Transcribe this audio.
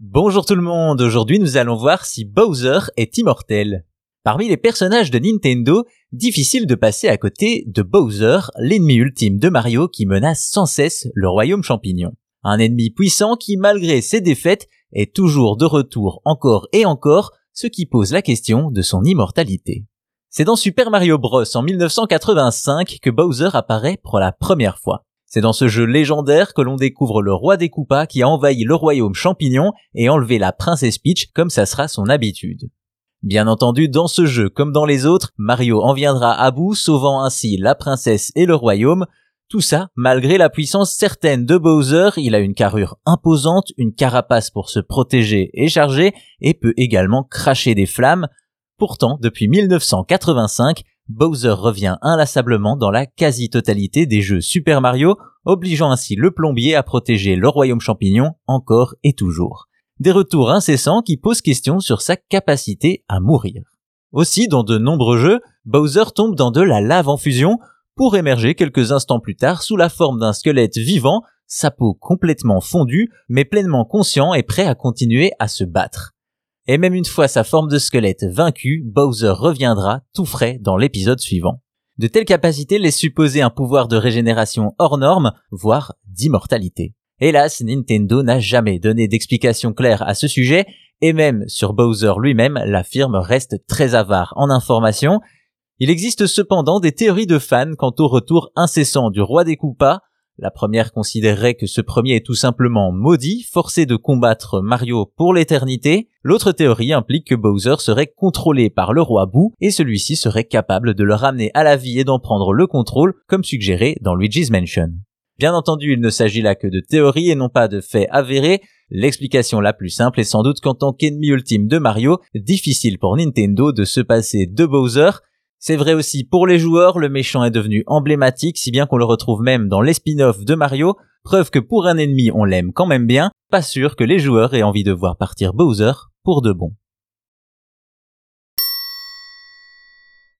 Bonjour tout le monde, aujourd'hui nous allons voir si Bowser est immortel. Parmi les personnages de Nintendo, difficile de passer à côté de Bowser, l'ennemi ultime de Mario qui menace sans cesse le royaume champignon. Un ennemi puissant qui, malgré ses défaites, est toujours de retour encore et encore, ce qui pose la question de son immortalité. C'est dans Super Mario Bros. en 1985 que Bowser apparaît pour la première fois. C'est dans ce jeu légendaire que l'on découvre le roi des Koopas qui a envahi le royaume champignon et enlevé la princesse Peach comme ça sera son habitude. Bien entendu, dans ce jeu comme dans les autres, Mario en viendra à bout, sauvant ainsi la princesse et le royaume. Tout ça, malgré la puissance certaine de Bowser, il a une carrure imposante, une carapace pour se protéger et charger, et peut également cracher des flammes. Pourtant, depuis 1985, Bowser revient inlassablement dans la quasi-totalité des jeux Super Mario, obligeant ainsi le plombier à protéger le royaume champignon encore et toujours. Des retours incessants qui posent question sur sa capacité à mourir. Aussi, dans de nombreux jeux, Bowser tombe dans de la lave en fusion pour émerger quelques instants plus tard sous la forme d'un squelette vivant, sa peau complètement fondue, mais pleinement conscient et prêt à continuer à se battre. Et même une fois sa forme de squelette vaincue, Bowser reviendra tout frais dans l'épisode suivant. De telles capacités laissent supposer un pouvoir de régénération hors norme, voire d'immortalité. Hélas, Nintendo n'a jamais donné d'explication claire à ce sujet, et même sur Bowser lui-même, la firme reste très avare en informations. Il existe cependant des théories de fans quant au retour incessant du roi des Koopas, la première considérerait que ce premier est tout simplement maudit, forcé de combattre Mario pour l'éternité. L'autre théorie implique que Bowser serait contrôlé par le roi Boo et celui-ci serait capable de le ramener à la vie et d'en prendre le contrôle comme suggéré dans Luigi's Mansion. Bien entendu, il ne s'agit là que de théories et non pas de faits avérés. L'explication la plus simple est sans doute qu'en tant qu'ennemi ultime de Mario, difficile pour Nintendo de se passer de Bowser, c'est vrai aussi pour les joueurs, le méchant est devenu emblématique, si bien qu'on le retrouve même dans les spin-offs de Mario, preuve que pour un ennemi on l'aime quand même bien, pas sûr que les joueurs aient envie de voir partir Bowser pour de bon.